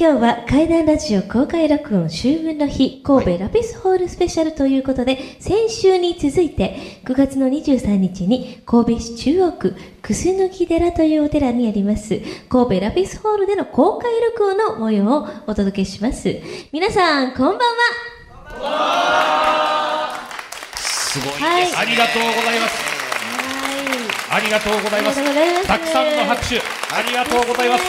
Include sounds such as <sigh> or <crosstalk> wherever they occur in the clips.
今日は怪談ラジオ公開録音秋分の日神戸ラピスホールスペシャルということで、先週に続いて9月の23日に神戸市中央区楠木寺というお寺にあります神戸ラピスホールでの公開録音の模様をお届けします。皆さん、こんばんは。すごいです、はい。ありがとうございます。ありがとうございます。ありがとうございます。たくさんの拍手。ありがとうございます、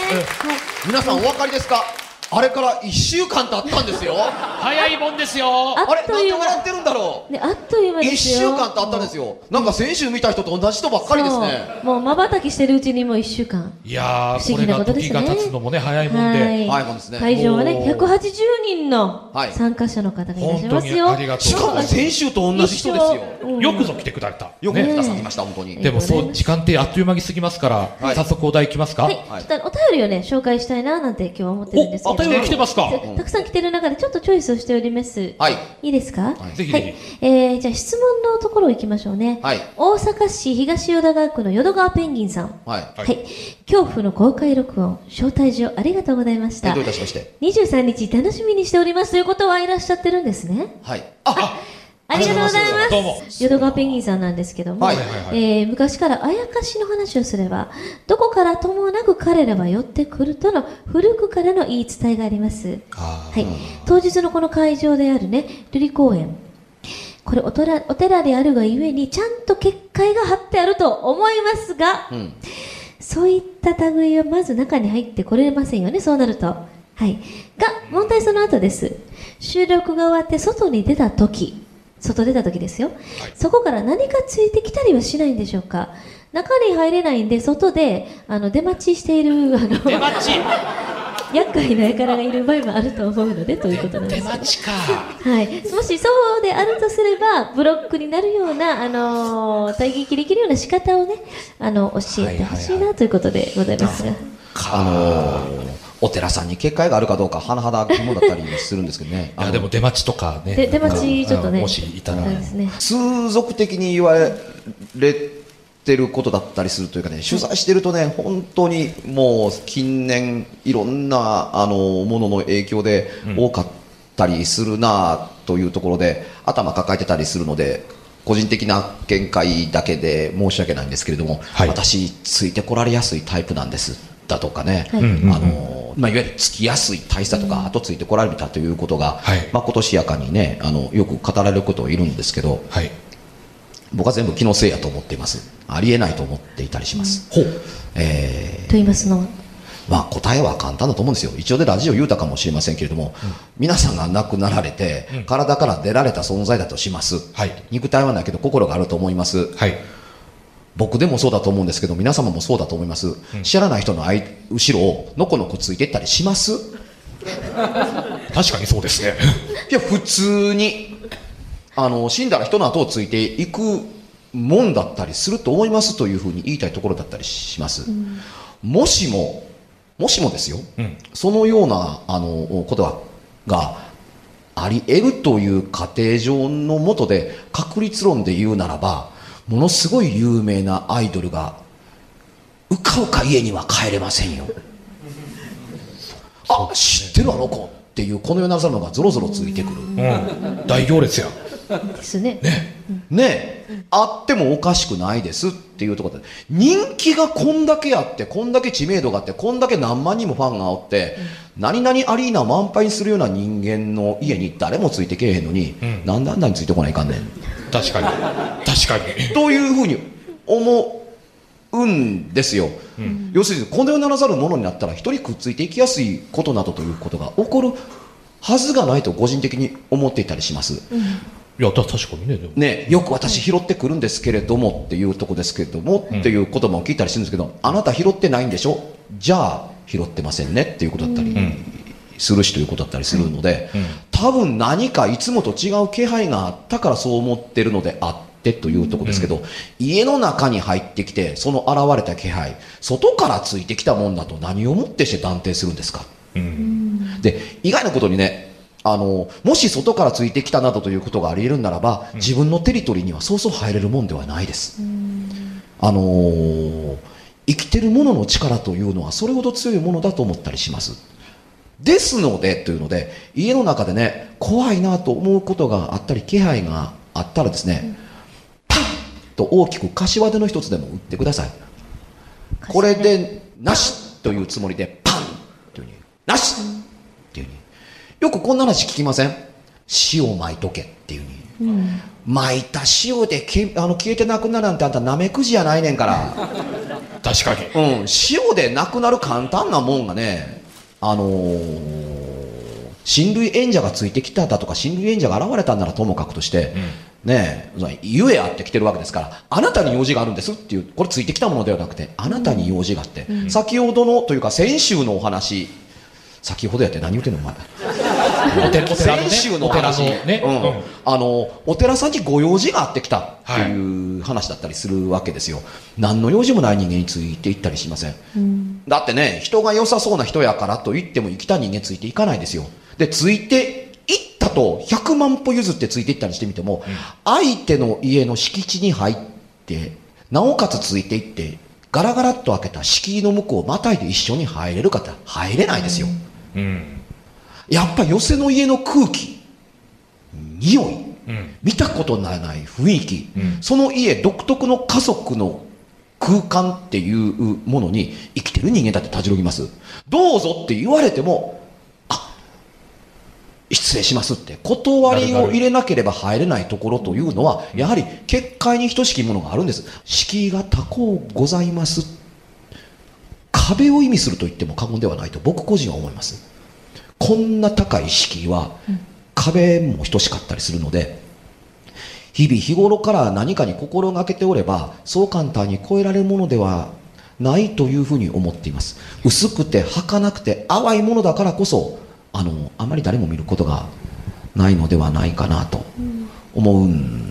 皆さんお分かりですか？あれから1週間経ったんですよ。早いもんですよ。ああれなんでっという間。笑ってるんだろう。ね、あっという間1ですよ。週間経ったんですよ。なんか先週見た人と同じ人ばっかりですね。もう。瞬きしてるうちにもう1週間。いやー不思議なこれがことですね。時が経つのもね早いもんで、はい。はいもうですね。会場はね、もう180人のはい。参加者の方がいらっしゃいますよ。にありがとうしかも先週と同じ人ですよ。よくぞ来てくれた、よくねくださいました本当に。でもそう時間ってあっという間に過ぎますから、はい。早速お題いきますか、はい、お便りをね、紹介したいななんて今日は思ってるんですけど便り来てますかたくさん来てる中でちょっとチョイスをしております。はいいいですか、ぜひぜはい。えー、じゃあ質問のところ行きましょうね。はい大阪市東淀川区の淀川ペンギンさん。はいはい。恐怖の公開録音、招待状ありがとうございましたえどうい。たしまして23日楽しみにしておりますということはいらっしゃってるんですね。はいあありがとうございます。どうも淀川ペンギンさんなんですけども、はいはいはいえー昔からあやかしの話をすれば、どこからともなく彼らは寄ってくるとの古くからの言い伝えがあります。あはい。当日のこの会場であるね、瑠璃公園。これお寺お寺であるがゆえにちゃんと結界が張ってあると思いますが、うんそういった類はまず中に入ってこれませんよね、そうなると。はい。が、問題その後です。収録が終わって外に出た時、外出た時ですよ。そこから何かついてきたりはしないんでしょうか？中に入れないんで、外で、あの、出待ちしている、あの、出待ち <laughs> 厄介な輩がいる場合もあると思うので、ということなんです。出待ちかはい、もしそうであるとすれば、ブロックになるような、あのー、対撃できるような仕方をね、あの、教えてほしいはいはいなということでございますが。あのーお寺さんに結界があるかどうか甚だ疑問だったりするんですけどね。いやでも出待ちとかねで出待ちちょっとねもしいたら。ね。通俗的に言われてることだったりするというかね取材してるとね本当にもう近年いろんなあのものの影響で多かったりするなというところで、頭抱えてたりするので個人的な見解だけで申し訳ないんですけれども、はい。私ついてこられやすいタイプなんですだとかね、はい。うんうんあのまあ、いわゆるつきやすい体質だとか、後ついてこられたということが、はい。まあ、今年やかにねあのよく語られることいるんですけど、はい。僕は全部気のせいやと思っています。ありえないと思っていたりします、ほう。えと言いますのは、ーまあ、答えは簡単だと思うんですよ。一応でラジオ言うたかもしれませんけれども、皆さんが亡くなられて、うん。体から出られた存在だとします、はい。肉体はないけど心があると思います。はい僕でもそうだと思うんですけど皆様もそうだと思います、知らない人の間後ろをのこのこついていったりします？<laughs> 確かにそうですね。いや普通にあの死んだら人の後をついていくもんだったりすると思いますというふうに言いたいところだったりします、もしももしもですよ、うん。そのようなあのことががあり得るという過程上のもとで確率論で言うならばものすごい有名なアイドルがうかうか家には帰れませんよ。あ知ってるあの子。っていうこの世ならざるのがぞろぞろついてくる、うん。大行列やですね。ね。え、あってもおかしくないです。っていうところで人気がこんだけあってこんだけ知名度があってこんだけ何万人もファンがおって、何々アリーナを満杯にするような人間の家に誰もついてけえへんのに、ん。なんであんなについてこないかんねん確かに。確かに。というふうに思うんですよ、要するにこの世ならざるものになったら一人くっついていきやすいことなどということが起こるはずがないと個人的に思っていたりします、いやた確かにねね、よく私拾ってくるんですけれどもっていうとこですけれども、っていう言葉を聞いたりするんですけどあなた拾ってないんでしょ？じゃあ拾ってませんねっていうことだったりん。するしということだったりするので、うん多分何かいつもと違う気配があったからそう思ってるのであってというところですけど、家の中に入ってきてその現れた気配外からついてきたもんだと何をもってして断定するんですか？うん。で意外なことにねあのもし外からついてきたなどということがあり得るんならば、自分のテリトリーにはそうそう入れるもんではないです、あのー生きてるものの力というのはそれほど強いものだと思ったりしますですのでというので家の中でね怖いなと思うことがあったり気配があったらですね、パンと大きく柏手の一つでも打ってください。これでなしというつもりでパンというふうになしっていうふうに。よくこんな話聞きません？塩巻いとけっていうふうに、巻いた塩でけあの消えてなくなるなんてあんたなめくじやないねんから。確かに。うん、塩でなくなる簡単なもんがね、あのー親類縁者がついてきただとか、親類縁者が現れたんならともかくとして、ねえ、そのゆえあって来てるわけですから、あなたに用事があるんですっていう、これついてきたものではなくて、あなたに用事があって、先ほどのというか先週のお話、先ほどやって何言ってんのお前。先週のお寺話、のね。うん。うん。あのお寺さんにご用事があってきたっていう話だったりするわけですよ、何の用事もない人間についていったりしません、だってね人が良さそうな人やからと言っても生きた人間ついていかないですよ。でついていったと100万歩譲ってついていったりしてみても、相手の家の敷地に入ってなおかつついていってガラガラっと開けた敷居の向こうをまたいで一緒に入れるかって入れないですよ、うん。やっぱ寄せの家の空気匂い。うん。見たことのない雰囲気、うん。その家独特の家族の空間っていうものに生きてる人間だってたじろぎます。どうぞって言われてもあ失礼しますって断りを入れなければ入れないところというのはやはり結界に等しきものがあるんです。敷居が高うございます壁を意味すると言っても過言ではないと僕個人は思います。こんな高い敷居は壁も等しかったりするので日々日頃から何かに心がけておればそう簡単に超えられるものではないというふうに思っています。薄くて儚くて淡いものだからこそあのあまり誰も見ることがないのではないかなと思うん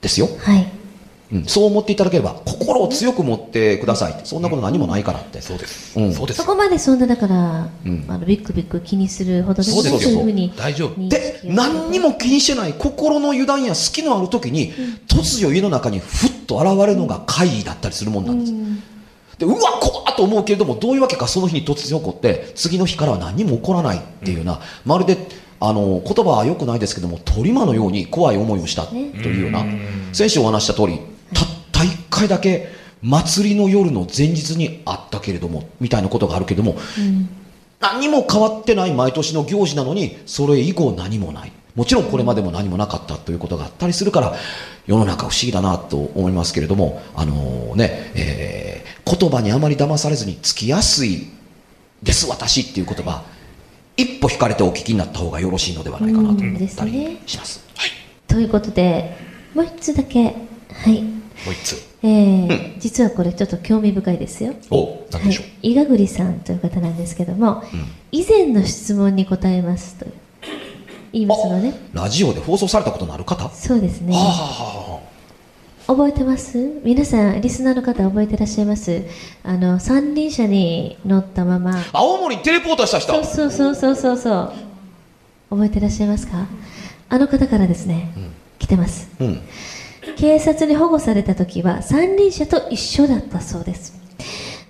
ですよ、はい。うん、そう思っていただければ心を強く持ってください。ってそんなこと何もないからって、そうです。うん。そうですそ。こまでそんなだから、うん。あのビックビック気にするほどそうですよ。そういうふうに大丈夫。認で何にも気にしてない心の油断や好きのある時に、突如家の中にふっと現れるのが怪異だったりするもんなんです、でうわ怖っと思うけれどもどういうわけかその日に突然起こって次の日からは何にも起こらないっていうような、まるであの言葉は良くないですけども鳥間のように怖い思いをしたというような、先週お話しした通りた一回だけ祭りの夜の前日にあったけれどもみたいなことがあるけれども、何も変わってない毎年の行事なのにそれ以降何もない。もちろんこれまでも何もなかったということがあったりするから世の中不思議だなと思いますけれどもあのね、えー言葉にあまり騙されずにつきやすいです私っていう言葉一歩引かれてお聞きになった方がよろしいのではないかなと思ったりします。ということでもう一つだけはいもう一つ。えー実はこれちょっと興味深いですよ。お、なんでしょう？はい、伊賀栗さんという方なんですけども、以前の質問に答えますと言いますのね。ラジオで放送されたことのある方？そうですね。あ覚えてます？皆さんリスナーの方覚えてらっしゃいます？あの三輪車に乗ったまま。あ青森にテレポートした人。そうそうそうそうそうそう。覚えてらっしゃいますか？あの方からですね、来てます。うん警察に保護された時は三輪車と一緒だったそうです。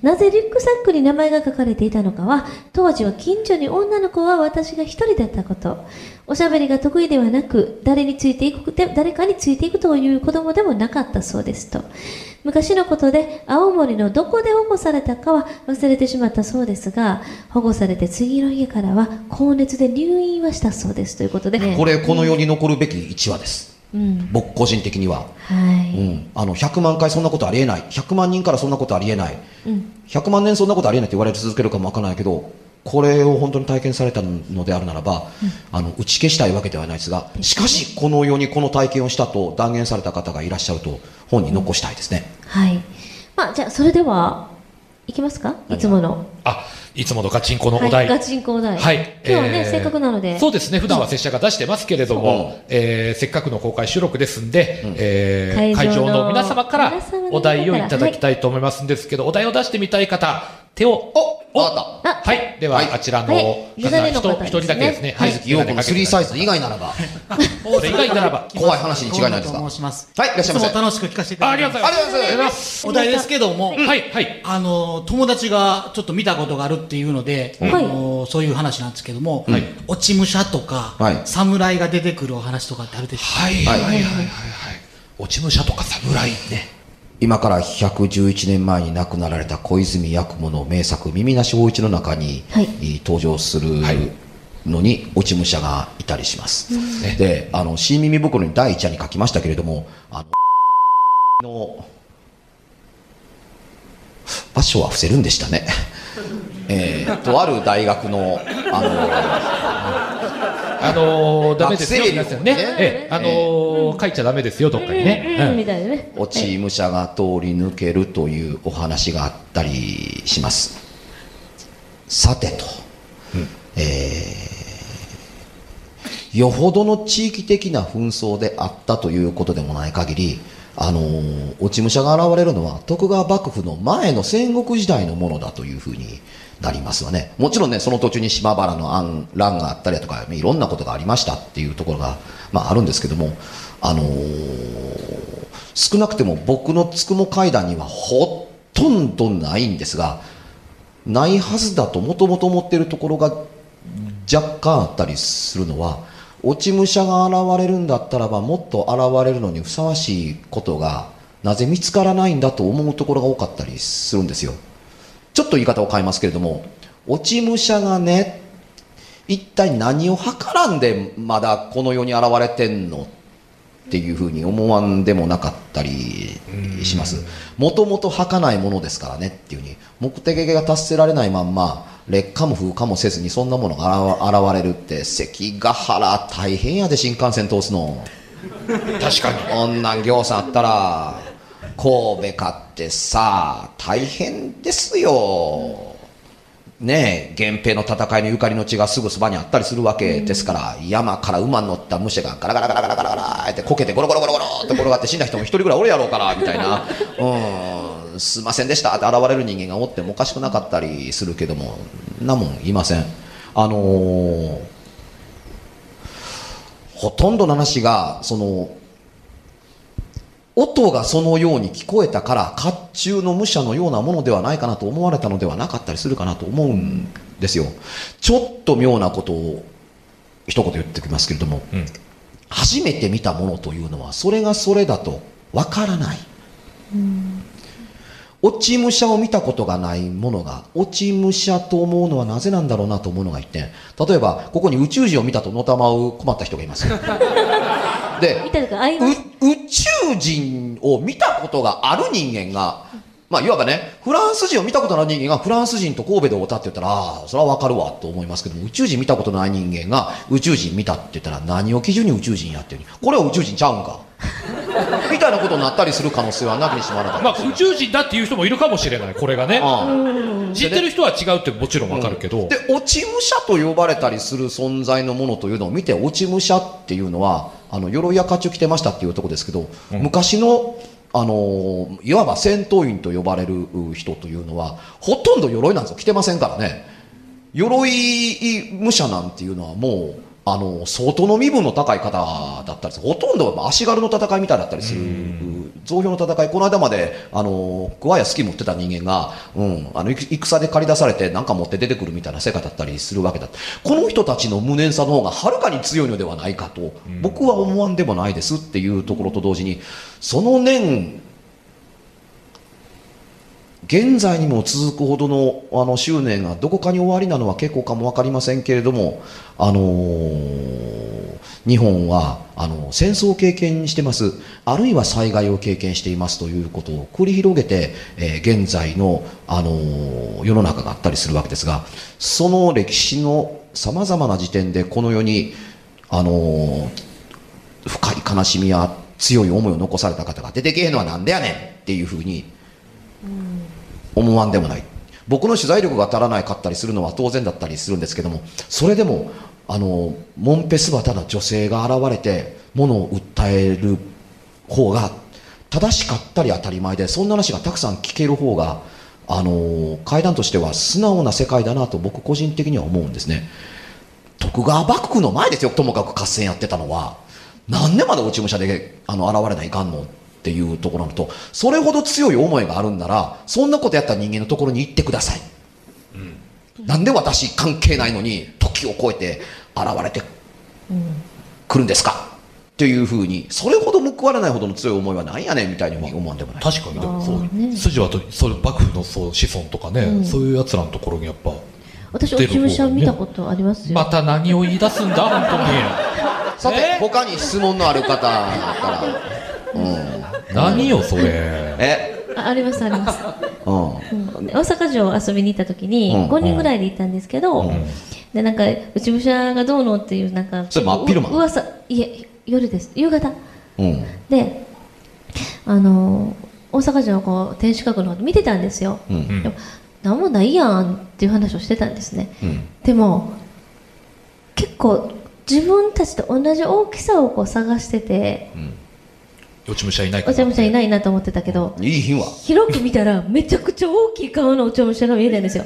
なぜリュックサックに名前が書かれていたのかは当時は近所に女の子は私が一人だったこと。おしゃべりが得意ではなく誰についていく誰かについていくという子供でもなかったそうですと。昔のことで青森のどこで保護されたかは忘れてしまったそうですが保護されて次の家からは高熱で入院はしたそうですということで、これこの世に残るべき1話です。うん。僕個人的には。はい、うん、あの100万回そんなことありえない。100万人からそんなことありえない。うん。100万年そんなことありえないって言われ続けるかもわからないけどこれを本当に体験されたのであるならば、あの打ち消したいわけではないですがしかしこの世にこの体験をしたと断言された方がいらっしゃると本に残したいですね、はい。まあ、じゃあ、それでは、いきますか？いつもの。あ、いつものガチンコのおはい、題。ガチンコお題。はい。今日はね、えーせっかくなので。そうですね。普段は拙者が出してますけれども、うんえーせっかくの公開収録ですんで、えー会会場の皆様からお題をいただきたいと思いますんですけど、お題を出してみたい方、手を、お、おわかあはい。では、はい。あちらの、一人だけですね。た。水木陽子のスリーサイズ以外ならば。それ以外ならば。<laughs> 怖い話に違いないですか？河本と申します。はいいらっしゃいませ。つも楽しく聞かせていたあありだきます。がとうございます。ありがとうございます。お題ですけども、はい、はい。あの、友達がちょっと見たことがあるっていうので、そういう話なんですけども、はい。落ち武者とか、はい。侍が出てくるお話とかってあるでしょはい、はい、はい、はい、はい。落ち武者とか侍ね。今から111年前に亡くなられた小泉八雲の名作「耳なし大一」の中に、はい。えー登場するのに落ち武者がいたりします、であの新耳袋に第一話に書きましたけれどもあのの場所は伏せるんでしたね。えーとある大学のああのー、ダメですよ、皆さんね。ねえ。え、あのー、書いちゃダメですよ、どっかにね。みたいなね。の落ち武者が通り抜けるというお話があったりします。さてと、えーよほどの地域的な紛争であったということでもない限り、あの落ち武者が現れるのは徳川幕府の前の戦国時代のものだというふうになりますわね。もちろんね、その途中に島原の案乱があったりだとか、いろんなことがありましたっていうところが、まああるんですけども、あのー少なくても僕のつくも階段にはほとんどないんですが、ないはずだともともと思っているところが若干あったりするのは落ち武者が現れるんだったらばもっと現れるのにふさわしいことがなぜ見つからないんだと思うところが多かったりするんですよ。ちょっと言い方を変えますけれども落ち武者がね一体何を図らんでまだこの世に現れてんの？っていうふうに思わんでもなかったりします。もともと儚いものですからねっていうふうに目的が達せられないまんま劣化も風化もせずにそんなものが現れるって関ヶ原大変やで新幹線通すの。確かに。こんなん行さんあったら神戸かってさ大変ですよねえ源平の戦いのゆかりの地がすぐそばにあったりするわけですから、山から馬に乗った武者がガラガラガラガラガラガラってこけてゴロゴロゴロゴロって転がって死んだ人も一人ぐらいおるやろうからみたいな。<laughs> うん。すいませんでした。って現れる人間がおってもおかしくなかったりするけどもんなもんいません。あのーほとんどの話がその音がそのように聞こえたから甲冑の武者のようなものではないかなと思われたのではなかったりするかなと思うんですよ。ちょっと妙なことを一言言ってきますけれども、うん初めて見たものというのはそれがそれだとわからない。うん落ち武者を見たことがないものが落ち武者と思うのはなぜなんだろうなと思うのが一点。例えばここに宇宙人を見たとのたまう困った人がいます。で。宇宙人を見たことがある人間が、まあ、いわばね、フランス人を見たことのある人間がフランス人と神戸で会ったって言ったら、ああ、それはわかるわと思いますけども、宇宙人見たことのない人間が宇宙人見たって言ったら何を基準に宇宙人やってるこれは宇宙人ちゃうんか？<laughs> みたいなことになったりする可能性はなきにしもあらなかまあ、ったり宇宙人だっていう人もいるかもしれない、これがね。ああ知ってる人は違うってもちろんわかるけど。で落ち武者と呼ばれたりする存在のものというのを見て落ち武者っていうのはあの鎧や甲冑着てましたっていうところですけど、昔のあのいわば戦闘員と呼ばれる人というのはほとんど鎧なんですよ着てませんからね。鎧武者なんていうのはもうあの相当の身分の高い方だったりする。ほとんどは足軽の戦いみたいだったりする増票の戦いこの間まであの桑や好き持ってた人間が、うん、あの戦で駆り出されて何か持って出てくるみたいな世界だったりするわけだ。この人たちの無念さの方がはるかに強いのではないかと、僕は思わんでもないですっていうところと同時にその念現在にも続くほどのあの執念がどこかに終わりなのは結構かも分かりませんけれども、あのー日本はあの戦争を経験してます。あるいは災害を経験していますということを繰り広げて、えー現在の、あのー世の中があったりするわけですがその歴史のさまざまな時点でこの世に、あの深い悲しみや強い思いを残された方が出てけえのはなんでやねんっていうふうに思わんでもない。僕の取材力が足らないかったりするのは当然だったりするんですけどもそれでもあのモンペ姿の女性が現れて物を訴える方が正しかったり当たり前でそんな話がたくさん聞ける方があのー階段としては素直な世界だなと僕個人的には思うんですね。徳川幕府の前ですよともかく合戦やってたのは。なんでまだ落ち武者であの現れないかんの。っていうところなのとそれほど強い思いがあるんならそんなことやった人間のところに行ってください、なんで私関係ないのに時を超えて現れてくるんですか？っていうふうにそれほど報われないほどの強い思いはないやねんみたいに思わんでもない。確かに。でもそう。ね。筋はとそういう幕府のそう子孫とかね、そういうやつらのところにやっぱ私落ち武者見たことありますよ、また何を言い出すんだ本 <laughs> さて、え他に質問のある方だったら、うん、何よそれ。え、あありますあります、うん、大阪城遊びに行った時にうん。5人ぐらいで行ったんですけど、うん。でなんか内武者がどうのっていうなんかそれ真っ昼間う噂いえ夜です。夕方。うん、であの大阪城のこう天守閣の方見てたんですよ、うん、でも何もないやんっていう話をしてたんですね。うん、でも結構自分たちと同じ大きさをこう探してて落ち武者いないかおら茶武者いないなと思ってたけどいい品は、広く見たらめちゃくちゃ大きい顔のお茶武者が見えたんですよ。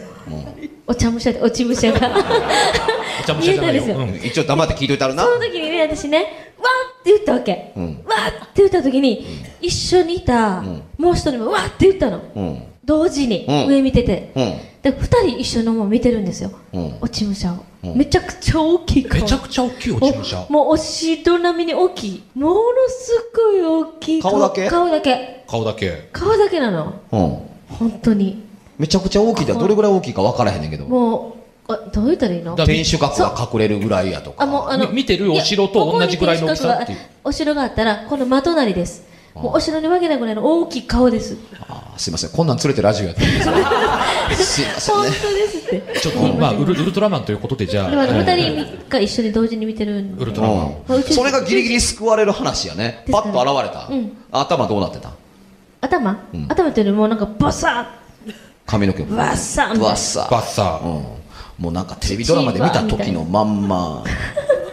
お茶武者でおち武者が。お茶武者じゃないよ、見えたんうん。一応黙って聞いといたらな。そ、の時にね私ねわーって言ったわけ、うん。わーって言った時に、一緒にいた、ん。もう一人もわーって言ったの。うん、同時に、うん。上見てて、うん、で二人一緒のもん見てるんですよ、うん。落ち武者を、うん。めちゃくちゃ大きい顔。めちゃくちゃ大きい落ち武者。もうお城並みに大きい。ものすごい大きい顔。だけ？顔だけ。顔だけ。顔だけなの。うん、本当に。めちゃくちゃ大きいだ。どれぐらい大きいか分からへんねんけど、もうあどう言ったらいいの？だ天守閣が隠れるぐらいやとか、あもうあのみ見てるお城と同じぐらいの大きさっていう。お城があったらこの真隣ですもうお城に分けないぐらいの大きい顔です。あーすいません、こんなん連れてラジオやってるんですよ <laughs> すいません。本ね、当ですって。ちょっとまあウルウルトラマンということでじゃあ。で二人が一緒に同時に見てるんで。ウルトラマン。それがギリギリ救われる話やね、パッと現れた、うん。頭どうなってた？頭、頭っていうよりもなんかバサ髪の毛ッバッサッバッサバッサー、うん、もうなんかテレビドラマで見た時のまんま、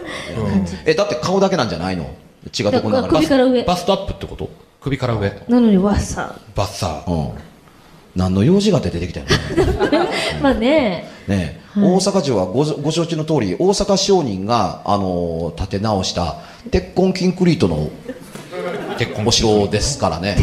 <laughs> えだって顔だけなんじゃないの？血がどこに流れ首から上。バストアップってこと？首から上。なのにバッサバッサー。うん。何の用事が出てきたよねッまあね。ねえ、大阪城はごご承知の通り大阪商人が、あのー建て直した鉄痕キンクリートの結婚お城ですからね、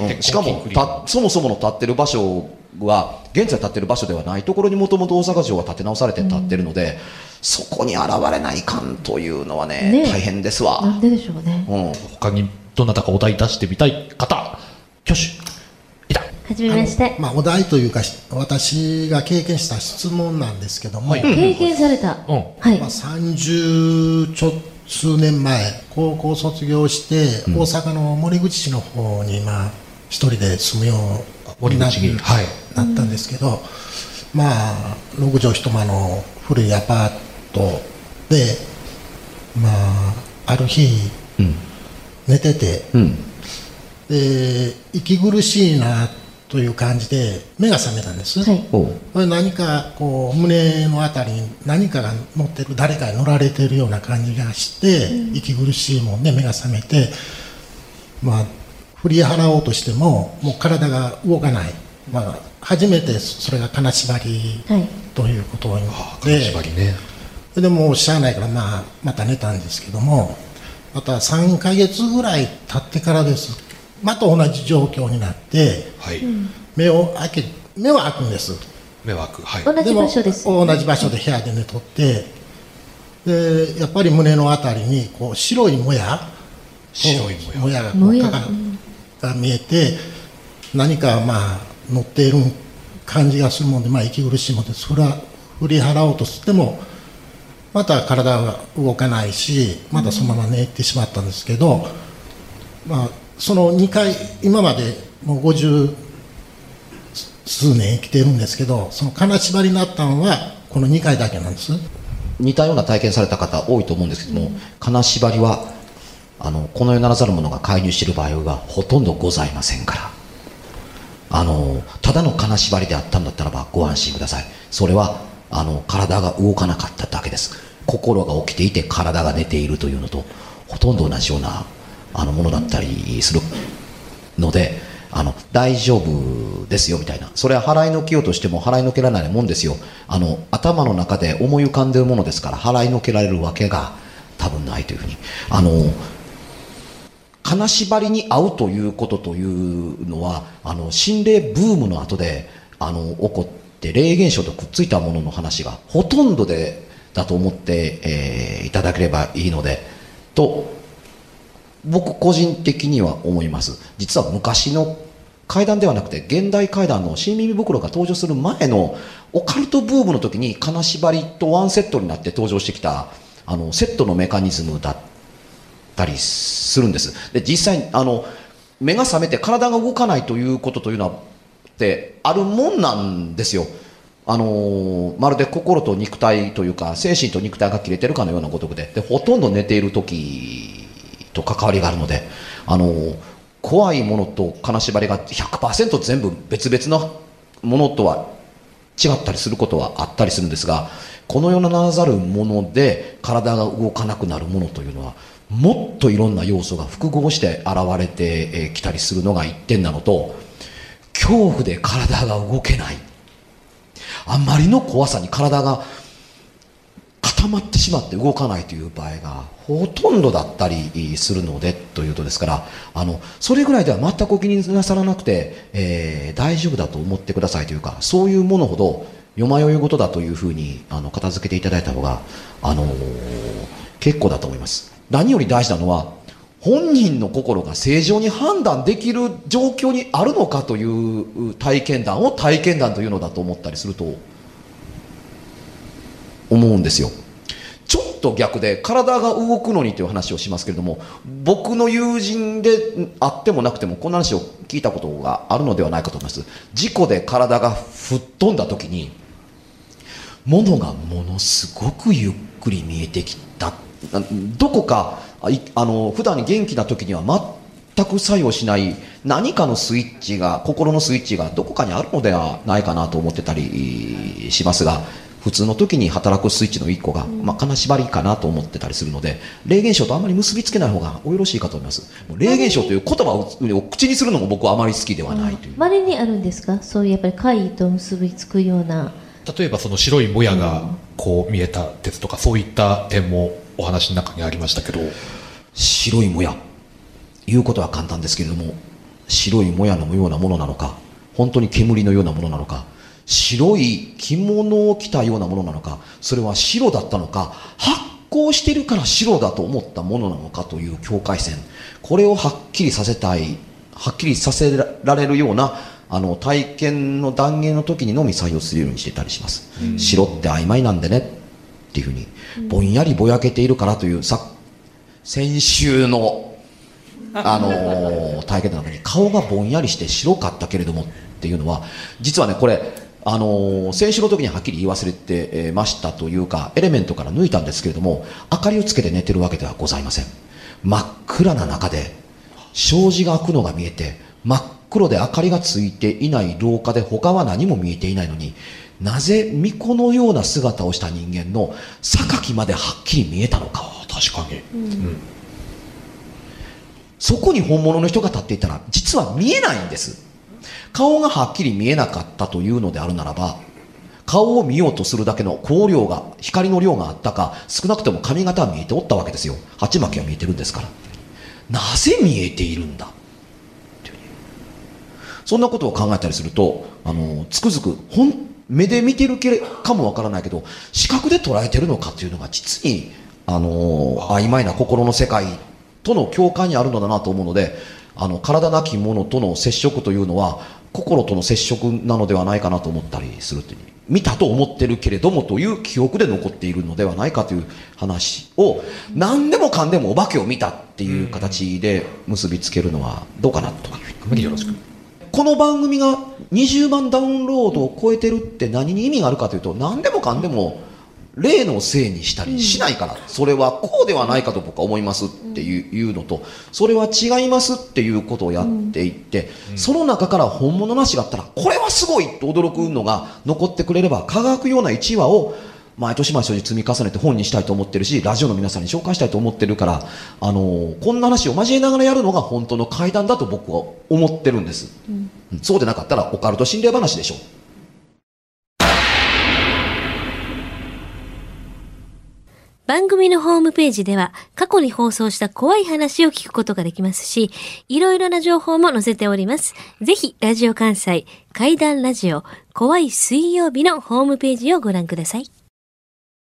うん。しかもたそもそもの建ってる場所は現在建ってる場所ではないところにもともと大阪城は建て直されて建ってるので、そこに現れないかんというのはねねえ。大変ですわ、なんででしょうね。うん、他にどなたかお題出してみたい方挙手。いた。はじめまして。まあ、お題というかし私が経験した質問なんですけども、はい。経験された。うん。はい。まあ、30ちょ数年前高校卒業して、大阪の森口市の方にまあ一人で住むよう森口に。はい。なったんですけど、まあ6畳一間の古いアパートでまあある日、寝てて、うん。で息苦しいなという感じで目が覚めたんです、はい。何かこう胸のあたりに何かが乗ってる誰かに乗られてるような感じがして、息苦しいもんで目が覚めてまあ振り払おうとしてももう体が動かない、まあ、初めてそれが金縛りはい。ということで。金縛りね。でもうしゃあないから、まあ、また寝たんですけどもまた3ヶ月ぐらい経ってからです。また同じ状況になってはい、目を開け目は開くんです。迷惑はい。同じ場所ですも同じ場所で部屋で寝とってでやっぱり胸のあたりにこう白いもや。白いもや。もやがかかが見えて何かまあ乗っている感じがするもんで、まあ、息苦しいもんでそれは振り払おうとしてもまた体が動かないしまたそのまま寝てしまったんですけど、まあ、その2回今までもう50数年生きてるんですけどその金縛りになったのはこの2回だけなんです。似たような体験された方多いと思うんですけども、金縛りはあのこの世ならざる者が介入している場合がほとんどございませんから。あのただの金縛りであったんだったらばご安心ください。それはあの体が動かなかっただけです。心が起きていて体が寝ているというのとほとんど同じようなあのものだったりするのであの大丈夫ですよみたいな。それは払いのけようとしても払いのけられないもんですよ。あの頭の中で思い浮かんでるものですから払いのけられるわけが多分ないというふうに。あの金縛りに合うということというのはあの心霊ブームの後であの起こって霊現象とくっついたものの話がほとんどでだと思って、えーいただければいいのでと僕個人的には思います。実は昔の怪談ではなくて現代怪談の新耳袋が登場する前のオカルトブームの時に金縛りとワンセットになって登場してきたあのセットのメカニズムだったたりするんです。で実際あの目が覚めて体が動かないということというのはってあるもんなんですよ。あのーまるで心と肉体というか精神と肉体が切れてるかのようなごとくで。でほとんど寝ている時と関わりがあるので、あのー怖いものと金縛りが100%全部別々のものとは違ったりすることはあったりするんですがこの世のならざるもので体が動かなくなるものというのはもっといろんな要素が複合して現れてきたりするのが一点なのと恐怖で体が動けない。あんまりの怖さに体が固まってしまって動かないという場合がほとんどだったりするのでというとですからあのそれぐらいでは全くお気になさらなくて、えー大丈夫だと思ってくださいというかそういうものほどよまよい事だというふうにあの片付けていただいた方が、あのー結構だと思います。何より大事なのは本人の心が正常に判断できる状況にあるのかという体験談を体験談というのだと思ったりすると思うんですよ。ちょっと逆で体が動くのにという話をしますけれども僕の友人であってもなくてもこんな話を聞いたことがあるのではないかと思います。事故で体が吹っ飛んだ時に物がものすごくゆっくり見えてきたなどこかあの普段元気な時には全く作用しない何かのスイッチが心のスイッチがどこかにあるのではないかなと思ってたりしますが普通の時に働くスイッチの1個が、まあ、金縛りかなと思ってたりするので霊現象とあまり結びつけない方がおよろしいかと思います霊現象という言葉を口にするのも僕はあまり好きではないという、まれにあるんですか？そういうやっぱり怪異と結びつくような。例えばその白いもやがこう見えたですとかそういった点もお話の中にありましたけど白いもや。言うことは簡単ですけれども白いもやのようなものなのか本当に煙のようなものなのか白い着物を着たようなものなのかそれは白だったのか発光しているから白だと思ったものなのかという境界線。これをはっきりさせたいはっきりさせられるようなあの体験の断言の時にのみ採用するようにしてたりします、白って曖昧なんでねっていうふうにぼんやりぼやけているからというさ先週のあのー <laughs> 体験の中に顔がぼんやりして白かったけれどもっていうのは実はねこれあのー先週の時にはっきり言い忘れてえーましたというかエレメントから抜いたんですけれども明かりをつけて寝てるわけではございません。真っ暗な中で障子が開くのが見えて真っ黒で明かりがついていない廊下で他は何も見えていないのになぜ巫女のような姿をした人間の榊まではっきり見えたのか。確かに、そこに本物の人が立っていたら実は見えないんです。顔がはっきり見えなかったというのであるならば顔を見ようとするだけの光量が光の量があったか少なくとも髪型は見えておったわけですよ。鉢巻きは見えてるんですから。なぜ見えているんだ？っていう。ねそんなことを考えたりするとあのつくづくほん目で見てるけかもわからないけど視覚で捉えてるのかというのが実にあの曖昧な心の世界との境界にあるのだなと思うのであの体なきものとの接触というのは心との接触なのではないかなと思ったりするっていう。見たと思ってるけれどもという記憶で残っているのではないかという話を何でもかんでもお化けを見たっていう形で結びつけるのはどうかなと。いうふうにこの番組が20万ダウンロードを超えてるって何に意味があるかというと何でもかんでも例のせいにしたりしないから、それはこうではないかと僕は思いますっていうのとそれは違いますっていうことをやっていって、その中から本物なしがあったらこれはすごいと驚くのが残ってくれれば科学用な1話を毎年毎年積み重ねて本にしたいと思ってるし、ラジオの皆さんに紹介したいと思ってるから、あのこんな話を交えながらやるのが本当の怪談だと僕は思ってるんです。うんそうでなかったらオカルト心霊話でしょ。番組のホームページでは過去に放送した怖い話を聞くことができますし、いろいろな情報も載せております。ぜひ、ラジオ関西怪談ラジオ怖い水曜日のホームページをご覧ください。